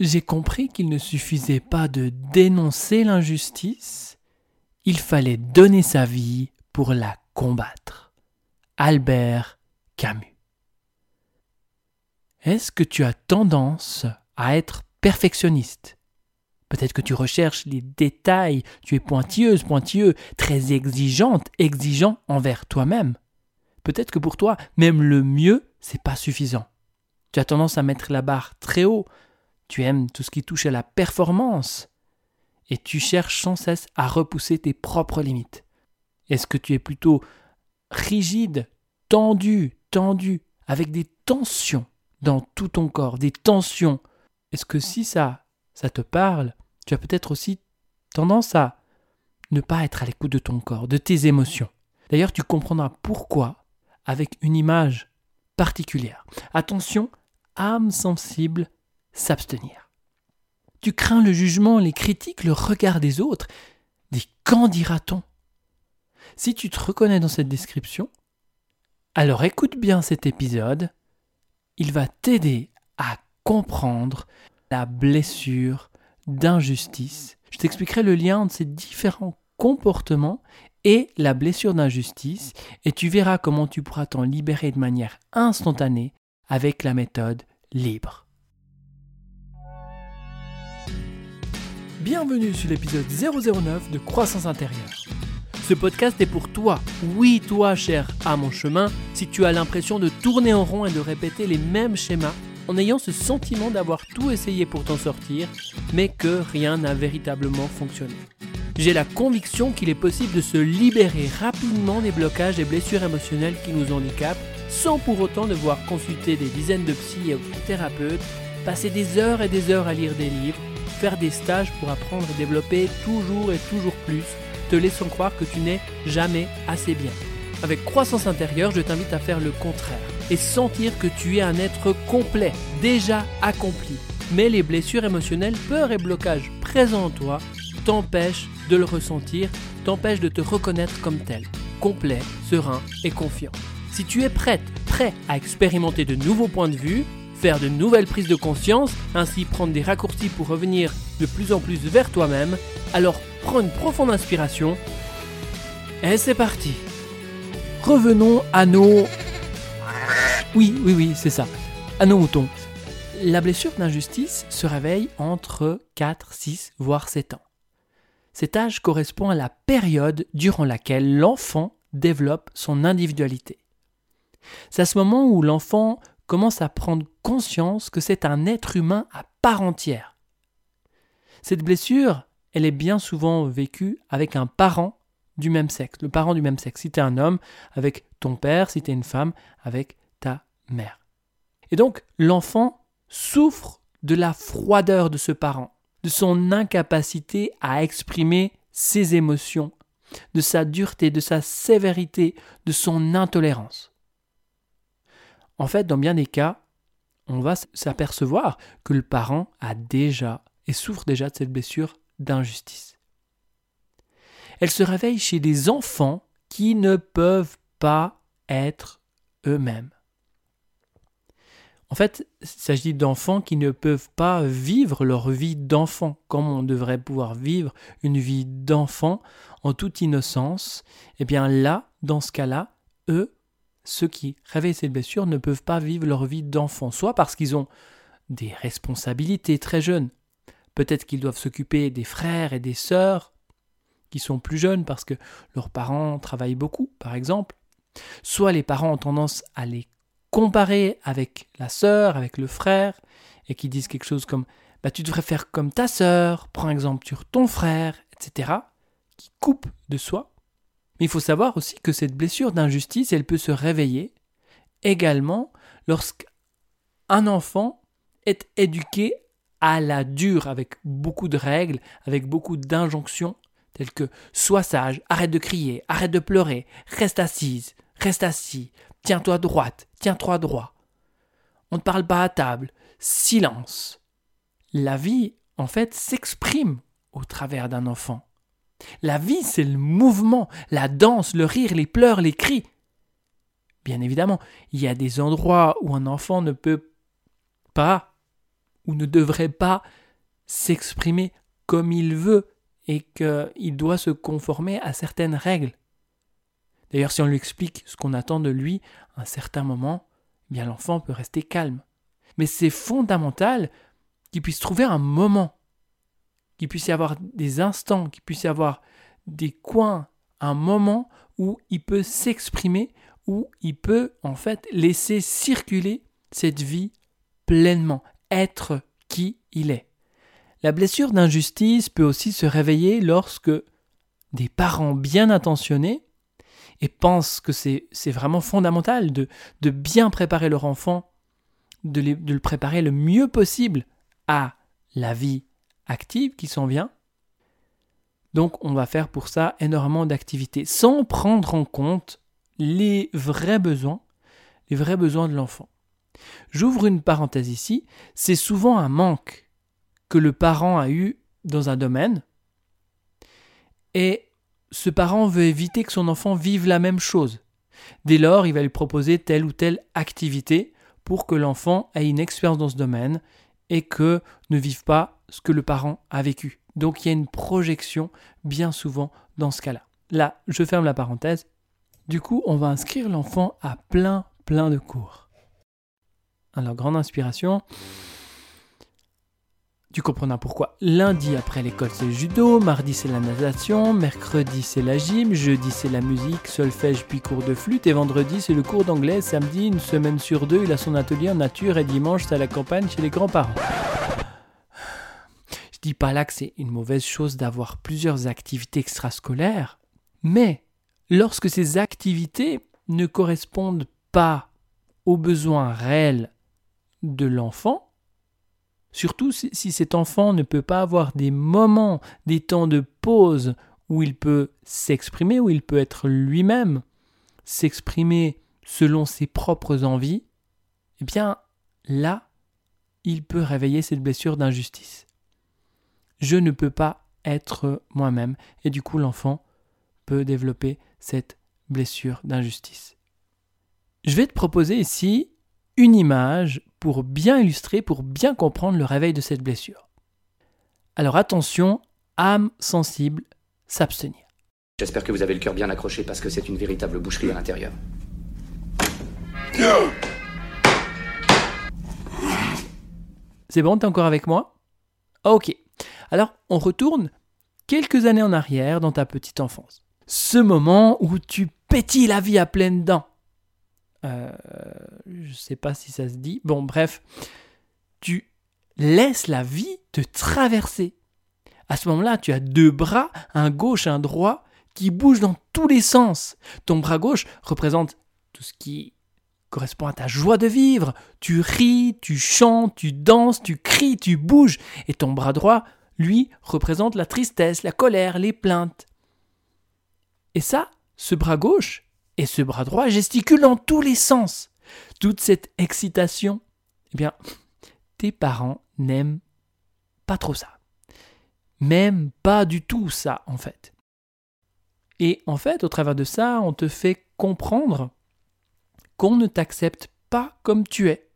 j'ai compris qu'il ne suffisait pas de dénoncer l'injustice, il fallait donner sa vie pour la combattre. Albert Camus. Est-ce que tu as tendance à être perfectionniste? Peut-être que tu recherches les détails, tu es pointilleuse, pointilleux, très exigeante, exigeant envers toi-même. Peut-être que pour toi, même le mieux, c'est pas suffisant. Tu as tendance à mettre la barre très haut, tu aimes tout ce qui touche à la performance, et tu cherches sans cesse à repousser tes propres limites. Est-ce que tu es plutôt rigide, tendu, tendu, avec des tensions dans tout ton corps, des tensions? Est-ce que si ça, ça te parle, tu as peut-être aussi tendance à ne pas être à l'écoute de ton corps, de tes émotions? D'ailleurs, tu comprendras pourquoi avec une image particulière. Attention, âme sensible, s'abstenir. Tu crains le jugement, les critiques, le regard des autres. Dis qu'en dira-t-on? Si tu te reconnais dans cette description, alors écoute bien cet épisode. Il va t'aider à comprendre la blessure d'injustice. Je t'expliquerai le lien entre ces différents comportements et la blessure d'injustice, et tu verras comment tu pourras t'en libérer de manière instantanée avec la méthode libre. Bienvenue sur l'épisode 009 de Croissance intérieure. Ce podcast est pour toi, oui toi cher à mon chemin, si tu as l'impression de tourner en rond et de répéter les mêmes schémas en ayant ce sentiment d'avoir tout essayé pour t'en sortir, mais que rien n'a véritablement fonctionné. J'ai la conviction qu'il est possible de se libérer rapidement des blocages et blessures émotionnelles qui nous handicapent, sans pour autant devoir consulter des dizaines de psy et thérapeutes, passer des heures et des heures à lire des livres, faire des stages pour apprendre et développer toujours et toujours plus, te laissant croire que tu n'es jamais assez bien. Avec croissance intérieure, je t'invite à faire le contraire et sentir que tu es un être complet, déjà accompli. Mais les blessures émotionnelles, peurs et blocages présents en toi t'empêchent de le ressentir, t'empêchent de te reconnaître comme tel, complet, serein et confiant. Si tu es prête, prêt à expérimenter de nouveaux points de vue, faire de nouvelles prises de conscience, ainsi prendre des raccourcis pour revenir de plus en plus vers toi-même, alors prends une profonde inspiration et c'est parti. Revenons à nos... Oui, oui, oui, c'est ça. À nos moutons. La blessure d'injustice se réveille entre 4, 6, voire 7 ans. Cet âge correspond à la période durant laquelle l'enfant développe son individualité. C'est à ce moment où l'enfant commence à prendre conscience que c'est un être humain à part entière. Cette blessure, elle est bien souvent vécue avec un parent du même sexe, le parent du même sexe. Si tu es un homme, avec ton père, si tu es une femme, avec ta mère. Et donc, l'enfant souffre de la froideur de ce parent, de son incapacité à exprimer ses émotions, de sa dureté, de sa sévérité, de son intolérance. En fait, dans bien des cas, on va s'apercevoir que le parent a déjà et souffre déjà de cette blessure d'injustice. Elle se réveille chez des enfants qui ne peuvent pas être eux-mêmes. En fait, il s'agit d'enfants qui ne peuvent pas vivre leur vie d'enfant, comme on devrait pouvoir vivre une vie d'enfant en toute innocence? Eh bien là, dans ce cas-là, eux ceux qui réveillent cette blessure ne peuvent pas vivre leur vie d'enfant, soit parce qu'ils ont des responsabilités très jeunes, peut-être qu'ils doivent s'occuper des frères et des sœurs qui sont plus jeunes parce que leurs parents travaillent beaucoup, par exemple, soit les parents ont tendance à les comparer avec la sœur, avec le frère, et qui disent quelque chose comme bah, tu devrais faire comme ta sœur, prends exemple sur ton frère, etc., qui coupe de soi. Mais il faut savoir aussi que cette blessure d'injustice, elle peut se réveiller également lorsqu'un enfant est éduqué à la dure, avec beaucoup de règles, avec beaucoup d'injonctions, telles que sois sage, arrête de crier, arrête de pleurer, reste assise, reste assis, tiens-toi droite, tiens-toi droit. On ne parle pas à table, silence. La vie, en fait, s'exprime au travers d'un enfant. La vie, c'est le mouvement, la danse, le rire, les pleurs, les cris. Bien évidemment, il y a des endroits où un enfant ne peut pas ou ne devrait pas s'exprimer comme il veut et qu'il doit se conformer à certaines règles. D'ailleurs, si on lui explique ce qu'on attend de lui à un certain moment, eh bien l'enfant peut rester calme. Mais c'est fondamental qu'il puisse trouver un moment, qu'il puisse y avoir des instants, qu'il puisse y avoir des coins, un moment où il peut s'exprimer, où il peut en fait laisser circuler cette vie pleinement, être qui il est. La blessure d'injustice peut aussi se réveiller lorsque des parents bien intentionnés et pensent que c'est vraiment fondamental de, bien préparer leur enfant, de le préparer le mieux possible à la vie active qui s'en vient. Donc on va faire pour ça énormément d'activités sans prendre en compte les vrais besoins, les vrais besoins de l'enfant. J'ouvre une parenthèse ici, c'est souvent un manque que le parent a eu dans un domaine et ce parent veut éviter que son enfant vive la même chose. Dès lors, il va lui proposer telle ou telle activité pour que l'enfant ait une expérience dans ce domaine et que ne vive pas ce que le parent a vécu. Donc il y a une projection bien souvent dans ce cas-là. Là, je ferme la parenthèse. Du coup, on va inscrire l'enfant à plein, plein de cours. Alors, grande inspiration. Tu comprendras pourquoi. Lundi après l'école c'est le judo, mardi c'est la natation, mercredi c'est la gym, jeudi c'est la musique, solfège puis cours de flûte et vendredi c'est le cours d'anglais, samedi une semaine sur deux il a son atelier en nature et dimanche c'est à la campagne chez les grands-parents. Dis pas là que c'est une mauvaise chose d'avoir plusieurs activités extrascolaires, mais lorsque ces activités ne correspondent pas aux besoins réels de l'enfant, Surtout si cet enfant ne peut pas avoir des moments, des temps de pause où il peut s'exprimer, où il peut être lui-même, s'exprimer selon ses propres envies, eh bien là, il peut réveiller cette blessure d'injustice. Je ne peux pas être moi-même et du coup l'enfant peut développer cette blessure d'injustice. Je vais te proposer ici une image pour bien illustrer, pour bien comprendre le réveil de cette blessure. Alors attention, âme sensible, s'abstenir. J'espère que vous avez le cœur bien accroché parce que c'est une véritable boucherie à l'intérieur. C'est bon, t'es encore avec moi? Ok. Alors, on retourne quelques années en arrière dans ta petite enfance. Ce moment où tu pétilles la vie à pleines dents. Euh, je sais pas si ça se dit. Bon, bref, tu laisses la vie te traverser. À ce moment-là, tu as deux bras, un gauche, un droit, qui bougent dans tous les sens. Ton bras gauche représente tout ce qui correspond à ta joie de vivre. Tu ris, tu chantes, tu danses, tu cries, tu bouges. Et ton bras droit, lui, représente la tristesse, la colère, les plaintes. Et ça, ce bras gauche, et ce bras droit gesticule dans tous les sens. Toute cette excitation, eh bien, tes parents n'aiment pas trop ça. Même pas du tout ça, en fait. Et en fait, au travers de ça, on te fait comprendre qu'on ne t'accepte pas comme tu es.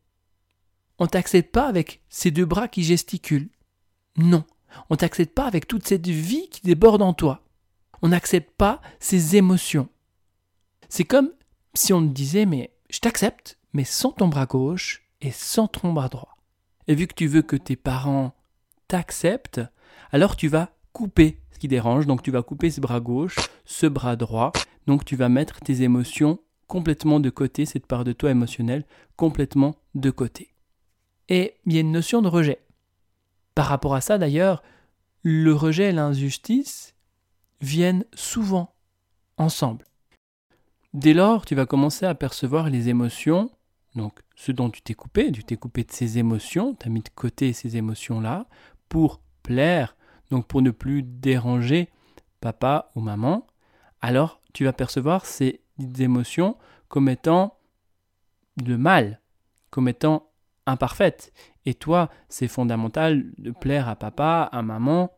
On t'accepte pas avec ces deux bras qui gesticulent. Non, on t'accepte pas avec toute cette vie qui déborde en toi. On n'accepte pas ces émotions. C'est comme si on te disait mais je t'accepte, mais sans ton bras gauche et sans ton bras droit. Et vu que tu veux que tes parents t'acceptent, alors tu vas couper ce qui dérange, donc tu vas couper ce bras gauche, ce bras droit, donc tu vas mettre tes émotions complètement de côté, cette part de toi émotionnelle complètement de côté. Et il y a une notion de rejet. Par rapport à ça d'ailleurs, le rejet et l'injustice viennent souvent ensemble. Dès lors, tu vas commencer à percevoir les émotions, donc ce dont tu t'es coupé, tu t'es coupé de ces émotions, tu as mis de côté ces émotions-là pour plaire, donc pour ne plus déranger papa ou maman, alors tu vas percevoir ces émotions comme étant le mal, comme étant imparfaites. Et toi, c'est fondamental de plaire à papa, à maman,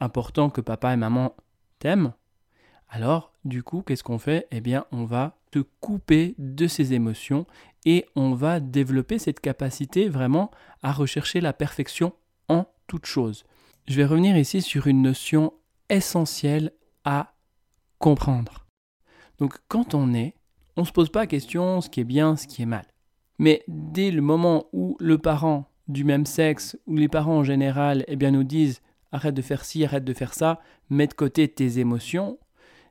important que papa et maman t'aiment. Alors, du coup, qu'est-ce qu'on fait? Eh bien, on va te couper de ses émotions et on va développer cette capacité vraiment à rechercher la perfection en toute chose. Je vais revenir ici sur une notion essentielle à comprendre. Donc quand on est, on ne se pose pas la question ce qui est bien, ce qui est mal. Mais dès le moment où le parent du même sexe, ou les parents en général, eh bien, nous disent arrête de faire ci, arrête de faire ça, mets de côté tes émotions,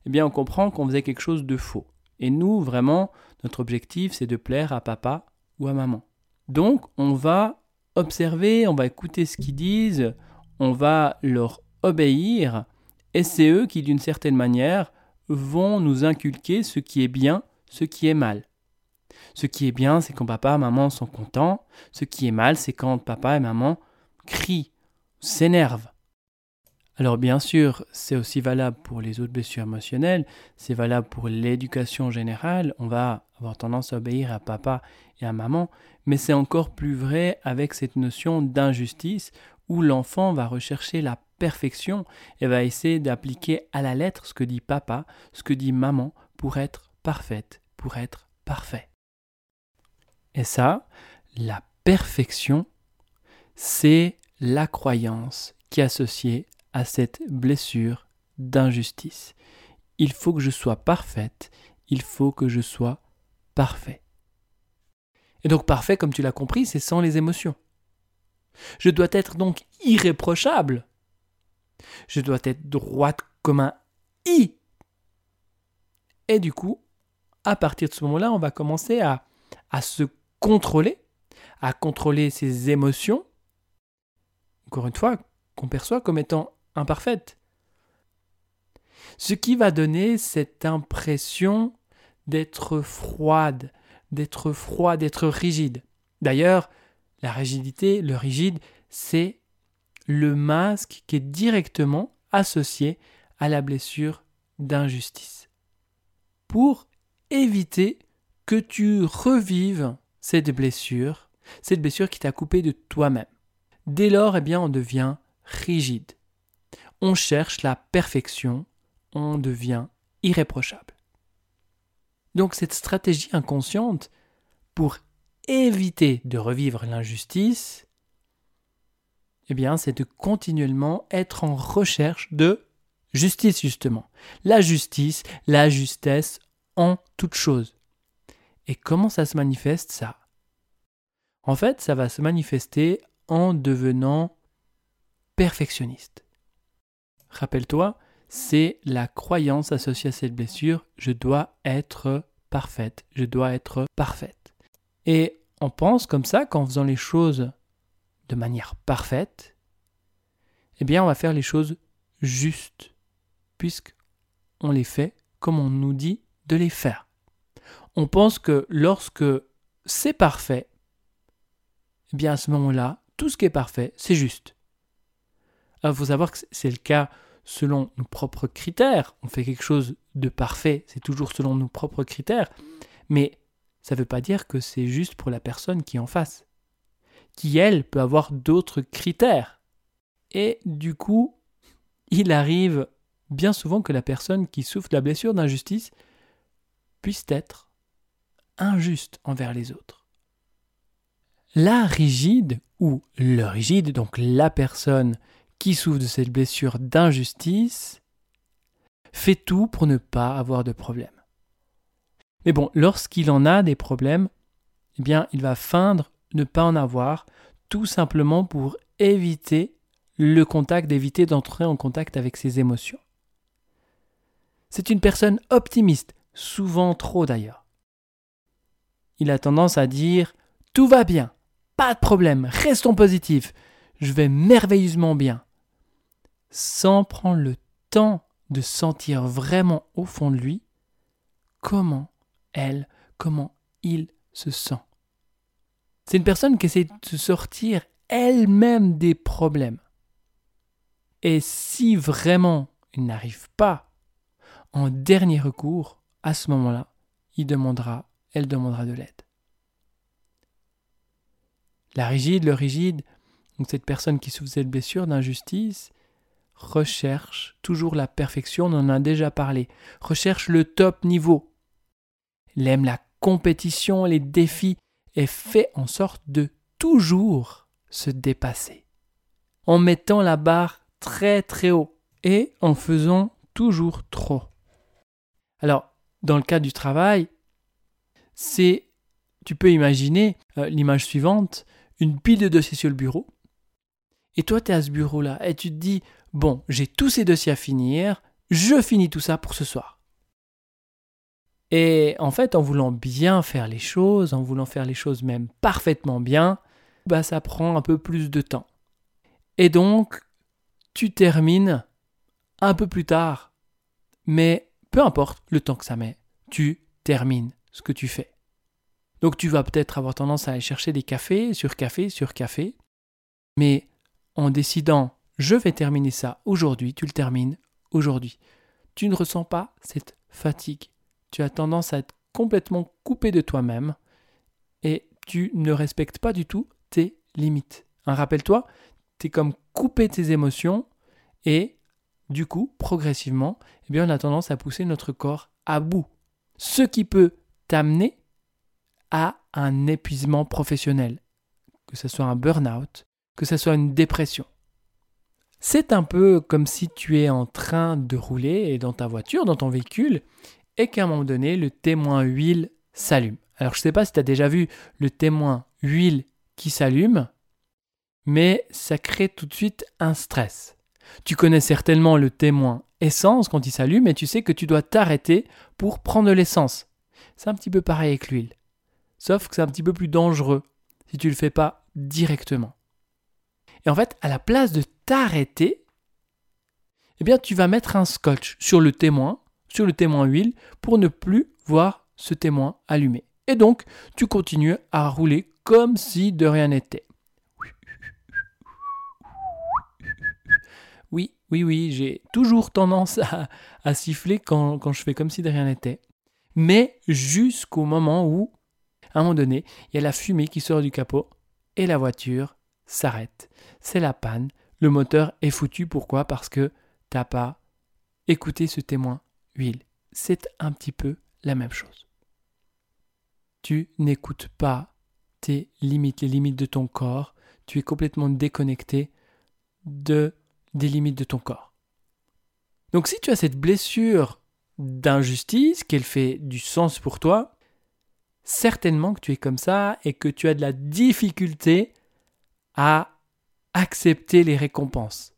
eh bien on comprend qu'on faisait quelque chose de faux. Et nous, vraiment, notre objectif, c'est de plaire à papa ou à maman. Donc, on va observer, on va écouter ce qu'ils disent, on va leur obéir, et c'est eux qui, d'une certaine manière, vont nous inculquer ce qui est bien, ce qui est mal. Ce qui est bien, c'est quand papa et maman sont contents. Ce qui est mal, c'est quand papa et maman crient, s'énervent. Alors bien sûr, c'est aussi valable pour les autres blessures émotionnelles, c'est valable pour l'éducation générale, on va avoir tendance à obéir à papa et à maman, mais c'est encore plus vrai avec cette notion d'injustice où l'enfant va rechercher la perfection et va essayer d'appliquer à la lettre ce que dit papa, ce que dit maman pour être parfaite, pour être parfait. Et ça, la perfection, c'est la croyance qui est associée à cette blessure d'injustice. Il faut que je sois parfaite, il faut que je sois parfait. Et donc parfait, comme tu l'as compris, c'est sans les émotions. Je dois être donc irréprochable. Je dois être droite comme un i. Et du coup, à partir de ce moment-là, on va commencer à, à se contrôler, à contrôler ses émotions. Encore une fois, qu'on perçoit comme étant imparfaite. Ce qui va donner cette impression d'être froide, d'être froid, d'être rigide. D'ailleurs, la rigidité, le rigide, c'est le masque qui est directement associé à la blessure d'injustice. Pour éviter que tu revives cette blessure, cette blessure qui t'a coupé de toi-même. Dès lors, eh bien, on devient rigide on cherche la perfection, on devient irréprochable. Donc cette stratégie inconsciente pour éviter de revivre l'injustice, eh bien, c'est de continuellement être en recherche de justice, justement. La justice, la justesse en toute chose. Et comment ça se manifeste, ça? En fait, ça va se manifester en devenant perfectionniste. Rappelle-toi, c'est la croyance associée à cette blessure, je dois être parfaite, je dois être parfaite. Et on pense comme ça qu'en faisant les choses de manière parfaite, eh bien on va faire les choses justes, puisqu'on les fait comme on nous dit de les faire. On pense que lorsque c'est parfait, eh bien à ce moment-là, tout ce qui est parfait, c'est juste. Il faut savoir que c'est le cas selon nos propres critères. On fait quelque chose de parfait, c'est toujours selon nos propres critères. Mais ça ne veut pas dire que c'est juste pour la personne qui est en face, qui, elle, peut avoir d'autres critères. Et du coup, il arrive bien souvent que la personne qui souffre de la blessure d'injustice puisse être injuste envers les autres. La rigide, ou le rigide, donc la personne qui souffre de cette blessure d'injustice fait tout pour ne pas avoir de problème. Mais bon, lorsqu'il en a des problèmes, eh bien, il va feindre ne pas en avoir, tout simplement pour éviter le contact, d'éviter d'entrer en contact avec ses émotions. C'est une personne optimiste, souvent trop d'ailleurs. Il a tendance à dire Tout va bien, pas de problème, restons positifs, je vais merveilleusement bien sans prendre le temps de sentir vraiment au fond de lui comment elle, comment il se sent. C'est une personne qui essaie de sortir elle-même des problèmes. Et si vraiment il n'arrive pas, en dernier recours, à ce moment-là, il demandera, elle demandera de l'aide. La rigide, le rigide, donc cette personne qui souffre cette blessure d'injustice, recherche toujours la perfection, on en a déjà parlé, recherche le top niveau. il aime la compétition, les défis et fait en sorte de toujours se dépasser. En mettant la barre très très haut et en faisant toujours trop. Alors, dans le cas du travail, c'est, tu peux imaginer euh, l'image suivante, une pile de dossiers sur le bureau. Et toi, tu es à ce bureau-là et tu te dis, bon, j'ai tous ces dossiers à finir, je finis tout ça pour ce soir. Et en fait, en voulant bien faire les choses, en voulant faire les choses même parfaitement bien, bah ça prend un peu plus de temps. Et donc, tu termines un peu plus tard. Mais peu importe le temps que ça met, tu termines ce que tu fais. Donc tu vas peut-être avoir tendance à aller chercher des cafés sur café sur café, mais en décidant je vais terminer ça aujourd'hui, tu le termines aujourd'hui. Tu ne ressens pas cette fatigue. Tu as tendance à être complètement coupé de toi-même et tu ne respectes pas du tout tes limites. Rappelle-toi, tu es comme coupé tes émotions et du coup, progressivement, eh bien, on a tendance à pousser notre corps à bout. Ce qui peut t'amener à un épuisement professionnel, que ce soit un burn-out, que ce soit une dépression. C'est un peu comme si tu es en train de rouler dans ta voiture, dans ton véhicule, et qu'à un moment donné, le témoin huile s'allume. Alors je ne sais pas si tu as déjà vu le témoin huile qui s'allume, mais ça crée tout de suite un stress. Tu connais certainement le témoin essence quand il s'allume et tu sais que tu dois t'arrêter pour prendre l'essence. C'est un petit peu pareil avec l'huile. Sauf que c'est un petit peu plus dangereux si tu ne le fais pas directement. Et en fait, à la place de t'arrêter, eh bien, tu vas mettre un scotch sur le témoin, sur le témoin huile, pour ne plus voir ce témoin allumé. Et donc, tu continues à rouler comme si de rien n'était. Oui, oui, j'ai toujours tendance à, siffler quand, quand je fais comme si de rien n'était. Mais jusqu'au moment où, à un moment donné, il y a la fumée qui sort du capot et la voiture s'arrête. C'est la panne. Le moteur est foutu. Pourquoi? Parce que t'as pas écouté ce témoin huile. C'est un petit peu la même chose. Tu n'écoutes pas tes limites, les limites de ton corps. Tu es complètement déconnecté de des limites de ton corps. Donc si tu as cette blessure d'injustice, qu'elle fait du sens pour toi, certainement que tu es comme ça et que tu as de la difficulté à accepter les récompenses.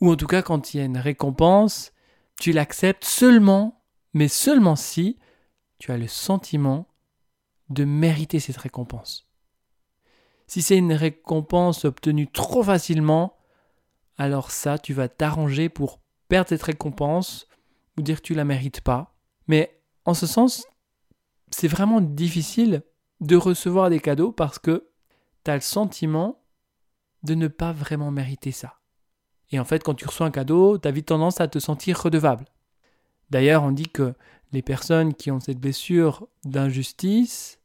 Ou en tout cas, quand il y a une récompense, tu l'acceptes seulement, mais seulement si tu as le sentiment de mériter cette récompense. Si c'est une récompense obtenue trop facilement, alors ça, tu vas t'arranger pour perdre cette récompense ou dire que tu la mérites pas. Mais en ce sens, c'est vraiment difficile de recevoir des cadeaux parce que tu as le sentiment de ne pas vraiment mériter ça. Et en fait, quand tu reçois un cadeau, tu as vite tendance à te sentir redevable. D'ailleurs, on dit que les personnes qui ont cette blessure d'injustice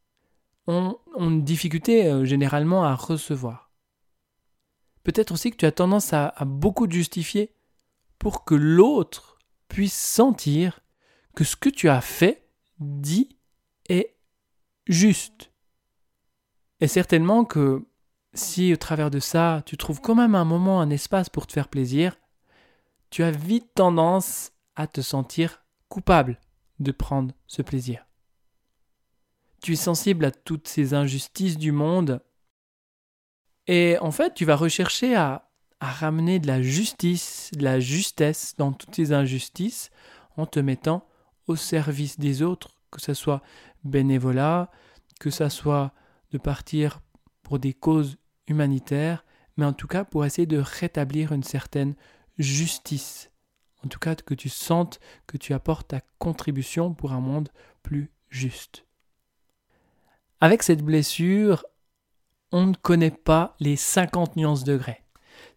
ont, une difficulté euh, généralement à recevoir. Peut-être aussi que tu as tendance à, beaucoup te justifier pour que l'autre puisse sentir que ce que tu as fait, dit, est juste. Et certainement que si au travers de ça, tu trouves quand même un moment, un espace pour te faire plaisir, tu as vite tendance à te sentir coupable de prendre ce plaisir. Tu es sensible à toutes ces injustices du monde et en fait, tu vas rechercher à, ramener de la justice, de la justesse dans toutes ces injustices en te mettant au service des autres, que ce soit bénévolat, que ce soit de partir pour des causes humanitaires, mais en tout cas pour essayer de rétablir une certaine justice. En tout cas, que tu sentes que tu apportes ta contribution pour un monde plus juste. Avec cette blessure, on ne connaît pas les 50 nuances degrés.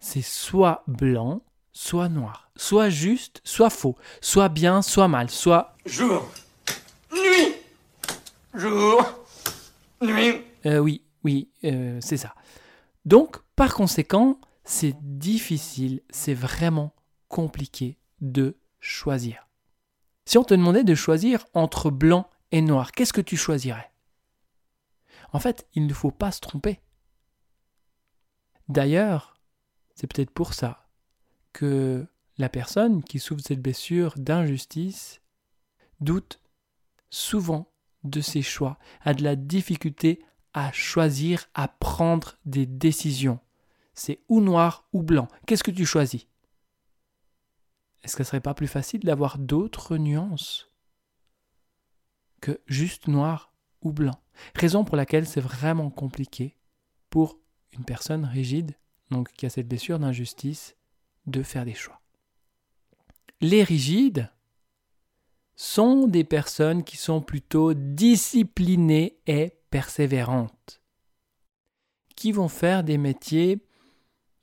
C'est soit blanc, soit noir, soit juste, soit faux, soit bien, soit mal, soit... Jour, nuit, jour, nuit. Euh, oui, oui, euh, c'est ça. Donc, par conséquent, c'est difficile, c'est vraiment compliqué de choisir. Si on te demandait de choisir entre blanc et noir, qu'est-ce que tu choisirais? En fait, il ne faut pas se tromper. D'ailleurs, c'est peut-être pour ça que la personne qui souffre cette blessure d'injustice doute souvent de ses choix, a de la difficulté à choisir, à prendre des décisions. C'est ou noir ou blanc. Qu'est-ce que tu choisis? Est-ce que ce serait pas plus facile d'avoir d'autres nuances que juste noir ou blanc Raison pour laquelle c'est vraiment compliqué pour une personne rigide, donc qui a cette blessure d'injustice, de faire des choix. Les rigides sont des personnes qui sont plutôt disciplinées et persévérantes, qui vont faire des métiers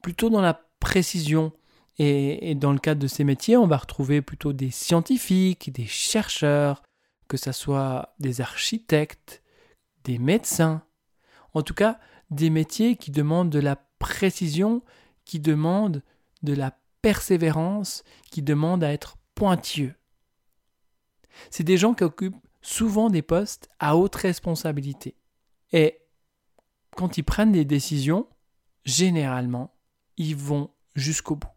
plutôt dans la précision. Et, dans le cadre de ces métiers, on va retrouver plutôt des scientifiques, des chercheurs, que ce soit des architectes, des médecins, en tout cas des métiers qui demandent de la précision, qui demandent de la persévérance, qui demandent à être pointilleux. C'est des gens qui occupent souvent des postes à haute responsabilité. Et quand ils prennent des décisions, généralement, ils vont jusqu'au bout.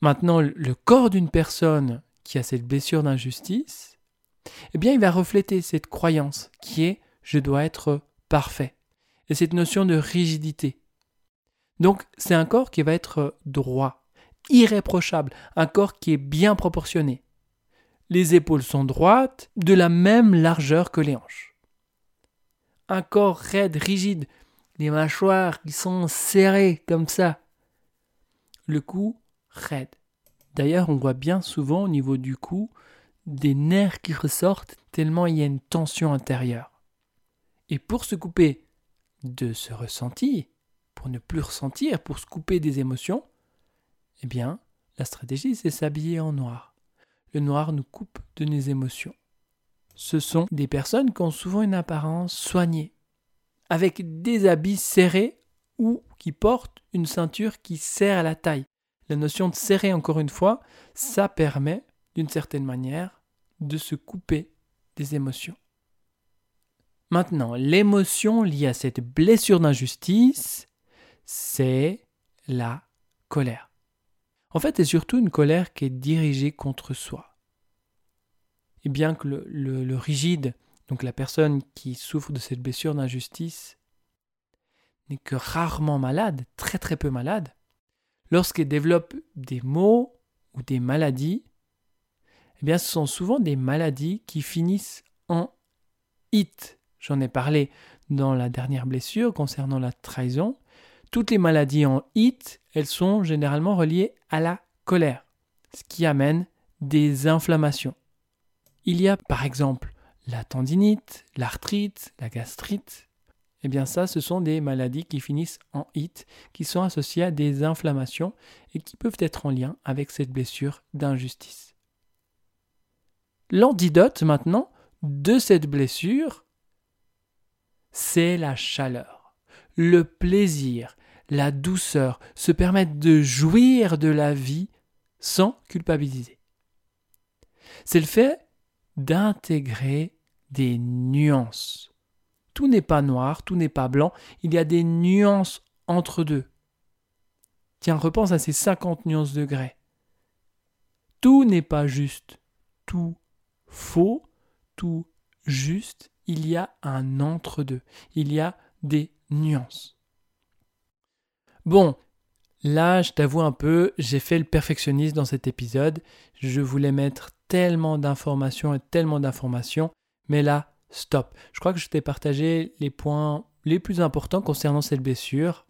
Maintenant, le corps d'une personne qui a cette blessure d'injustice, eh bien, il va refléter cette croyance qui est je dois être parfait. Et cette notion de rigidité. Donc, c'est un corps qui va être droit, irréprochable, un corps qui est bien proportionné. Les épaules sont droites, de la même largeur que les hanches. Un corps raide, rigide, les mâchoires qui sont serrées comme ça. Le cou raide. D'ailleurs, on voit bien souvent au niveau du cou des nerfs qui ressortent tellement il y a une tension intérieure. Et pour se couper de ce ressenti, pour ne plus ressentir, pour se couper des émotions, eh bien, la stratégie, c'est s'habiller en noir. Le noir nous coupe de nos émotions. Ce sont des personnes qui ont souvent une apparence soignée, avec des habits serrés ou qui portent une ceinture qui serre à la taille. La notion de serrer, encore une fois, ça permet, d'une certaine manière, de se couper des émotions. Maintenant, l'émotion liée à cette blessure d'injustice, c'est la colère. En fait, c'est surtout une colère qui est dirigée contre soi. Et bien que le, rigide, donc la personne qui souffre de cette blessure d'injustice, n'est que rarement malade, très très peu malade, lorsqu'elle développe des maux ou des maladies, eh bien ce sont souvent des maladies qui finissent en it. J'en ai parlé dans la dernière blessure concernant la trahison. Toutes les maladies en it, elles sont généralement reliées à la colère, ce qui amène des inflammations. Il y a par exemple la tendinite, l'arthrite, la gastrite. Eh bien ça, ce sont des maladies qui finissent en it, qui sont associées à des inflammations et qui peuvent être en lien avec cette blessure d'injustice. L'antidote maintenant de cette blessure, c'est la chaleur, le plaisir, la douceur, se permettre de jouir de la vie sans culpabiliser. C'est le fait d'intégrer des nuances. Tout n'est pas noir, tout n'est pas blanc, il y a des nuances entre deux. Tiens, repense à ces 50 nuances de grès. Tout n'est pas juste, tout faux, tout juste, il y a un entre-deux, il y a des nuances. Bon, là, je t'avoue un peu, j'ai fait le perfectionniste dans cet épisode. Je voulais mettre tellement d'informations et tellement d'informations, mais là, stop. Je crois que je t'ai partagé les points les plus importants concernant cette blessure,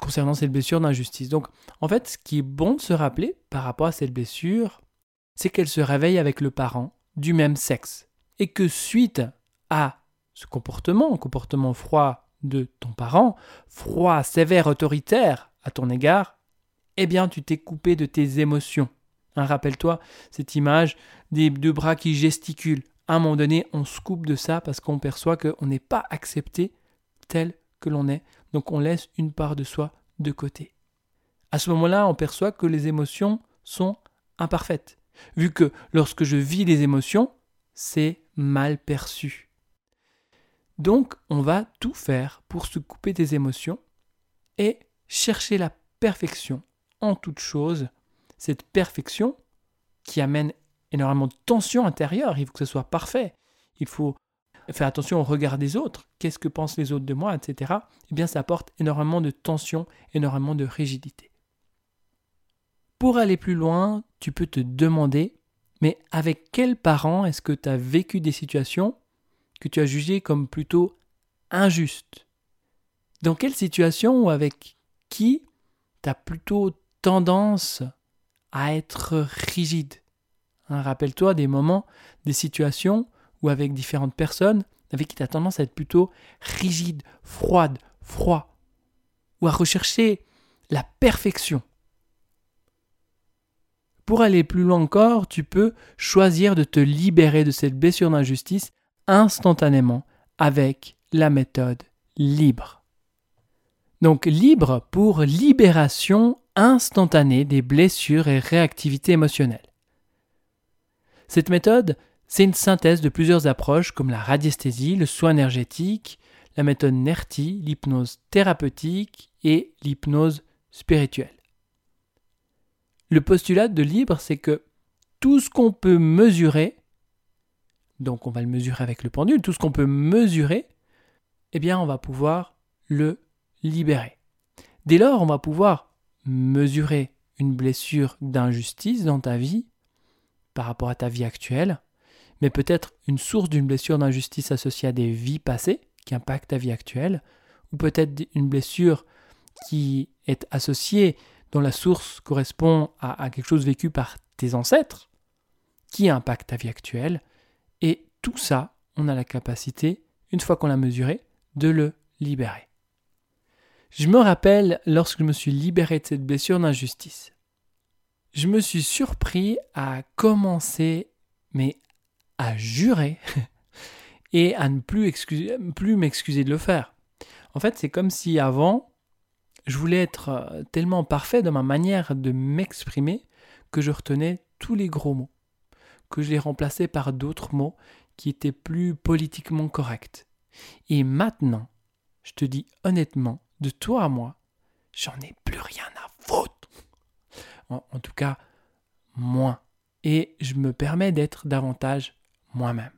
concernant cette blessure d'injustice. Donc, en fait, ce qui est bon de se rappeler par rapport à cette blessure, c'est qu'elle se réveille avec le parent du même sexe. Et que suite à ce comportement, comportement froid de ton parent, froid, sévère, autoritaire à ton égard, eh bien tu t'es coupé de tes émotions. Hein, rappelle-toi cette image des deux bras qui gesticulent. À un moment donné, on se coupe de ça parce qu'on perçoit qu'on n'est pas accepté tel que l'on est. Donc on laisse une part de soi de côté. À ce moment-là, on perçoit que les émotions sont imparfaites. Vu que lorsque je vis les émotions, c'est mal perçu. Donc, on va tout faire pour se couper des émotions et chercher la perfection en toute chose. Cette perfection qui amène énormément de tension intérieure. Il faut que ce soit parfait. Il faut faire attention au regard des autres. Qu'est-ce que pensent les autres de moi, etc. Eh bien, ça apporte énormément de tension, énormément de rigidité. Pour aller plus loin, tu peux te demander, mais avec quels parents est-ce que tu as vécu des situations que tu as jugées comme plutôt injustes? Dans quelle situation ou avec qui tu as plutôt tendance à être rigide? Hein, rappelle-toi des moments, des situations où avec différentes personnes avec qui tu as tendance à être plutôt rigide, froide, froid, ou à rechercher la perfection. Pour aller plus loin encore, tu peux choisir de te libérer de cette blessure d'injustice instantanément avec la méthode libre. Donc libre pour libération instantanée des blessures et réactivité émotionnelle. Cette méthode, c'est une synthèse de plusieurs approches comme la radiesthésie, le soin énergétique, la méthode NERTI, l'hypnose thérapeutique et l'hypnose spirituelle. Le postulat de libre, c'est que tout ce qu'on peut mesurer, donc on va le mesurer avec le pendule, tout ce qu'on peut mesurer, eh bien on va pouvoir le libérer. Dès lors, on va pouvoir mesurer une blessure d'injustice dans ta vie par rapport à ta vie actuelle, mais peut-être une source d'une blessure d'injustice associée à des vies passées qui impactent ta vie actuelle, ou peut-être une blessure qui est associée, dont la source correspond à, à quelque chose vécu par tes ancêtres, qui impacte ta vie actuelle, et tout ça, on a la capacité, une fois qu'on l'a mesuré, de le libérer. Je me rappelle lorsque je me suis libéré de cette blessure d'injustice je me suis surpris à commencer, mais à jurer et à ne plus, m'excuser de le faire. En fait, c'est comme si avant, je voulais être euh, tellement parfait dans ma manière de m'exprimer que je retenais tous les gros mots, que je les remplaçais par d'autres mots qui étaient plus politiquement corrects. Et maintenant, je te dis honnêtement, de toi à moi, j'en ai plus rien à en, tout cas moins. Et je me permets d'être davantage moi-même.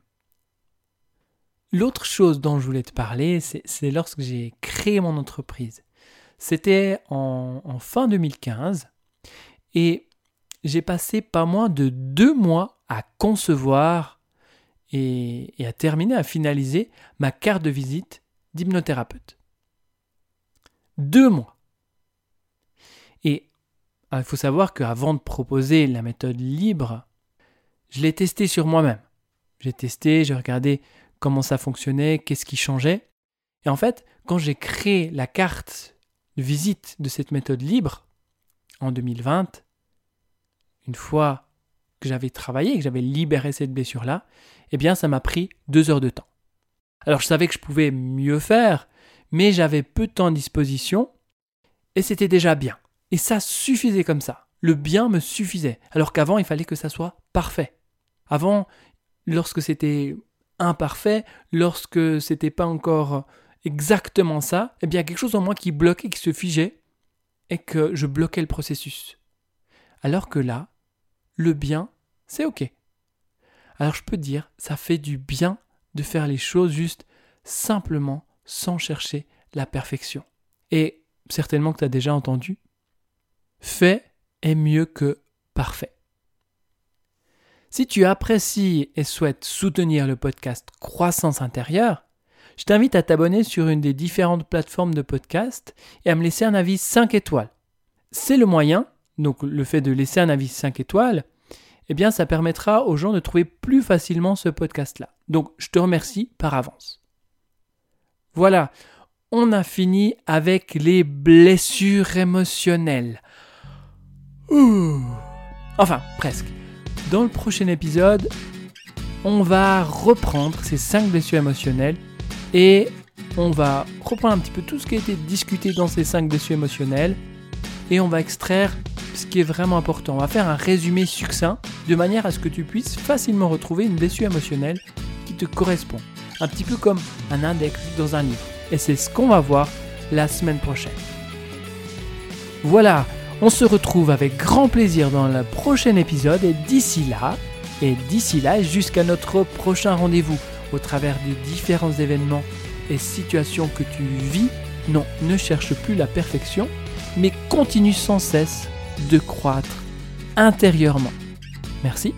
L'autre chose dont je voulais te parler, c'est lorsque j'ai créé mon entreprise. C'était en, fin 2015 et j'ai passé pas moins de deux mois à concevoir et, et, à terminer, à finaliser ma carte de visite d'hypnothérapeute. Deux mois. Et il faut savoir qu'avant de proposer la méthode libre, je l'ai testé sur moi-même. J'ai testé, j'ai regardé comment ça fonctionnait, qu'est-ce qui changeait. Et en fait, quand j'ai créé la carte de visite de cette méthode libre en 2020, une fois que j'avais travaillé, que j'avais libéré cette blessure-là, eh bien, ça m'a pris deux heures de temps. Alors, je savais que je pouvais mieux faire, mais j'avais peu de temps à disposition, et c'était déjà bien. Et ça suffisait comme ça. Le bien me suffisait. Alors qu'avant, il fallait que ça soit parfait. Avant, lorsque c'était imparfait, lorsque c'était pas encore exactement ça, eh bien, quelque chose en moi qui bloquait, qui se figeait, et que je bloquais le processus. Alors que là, le bien, c'est OK. Alors je peux dire, ça fait du bien de faire les choses juste simplement sans chercher la perfection. Et certainement que tu as déjà entendu fait est mieux que parfait. Si tu apprécies et souhaites soutenir le podcast Croissance intérieure, je t'invite à t'abonner sur une des différentes plateformes de podcast et à me laisser un avis 5 étoiles. C'est le moyen, donc le fait de laisser un avis 5 étoiles, eh bien ça permettra aux gens de trouver plus facilement ce podcast-là. Donc je te remercie par avance. Voilà, on a fini avec les blessures émotionnelles. Enfin, presque. Dans le prochain épisode, on va reprendre ces cinq blessures émotionnelles et on va reprendre un petit peu tout ce qui a été discuté dans ces cinq blessures émotionnelles et on va extraire ce qui est vraiment important. On va faire un résumé succinct de manière à ce que tu puisses facilement retrouver une blessure émotionnelle qui te correspond. Un petit peu comme un index dans un livre. Et c'est ce qu'on va voir la semaine prochaine. Voilà, on se retrouve avec grand plaisir dans le prochain épisode et d'ici là, et d'ici là, jusqu'à notre prochain rendez-vous au travers des différents événements et situations que tu vis, non, ne cherche plus la perfection, mais continue sans cesse de croître intérieurement. Merci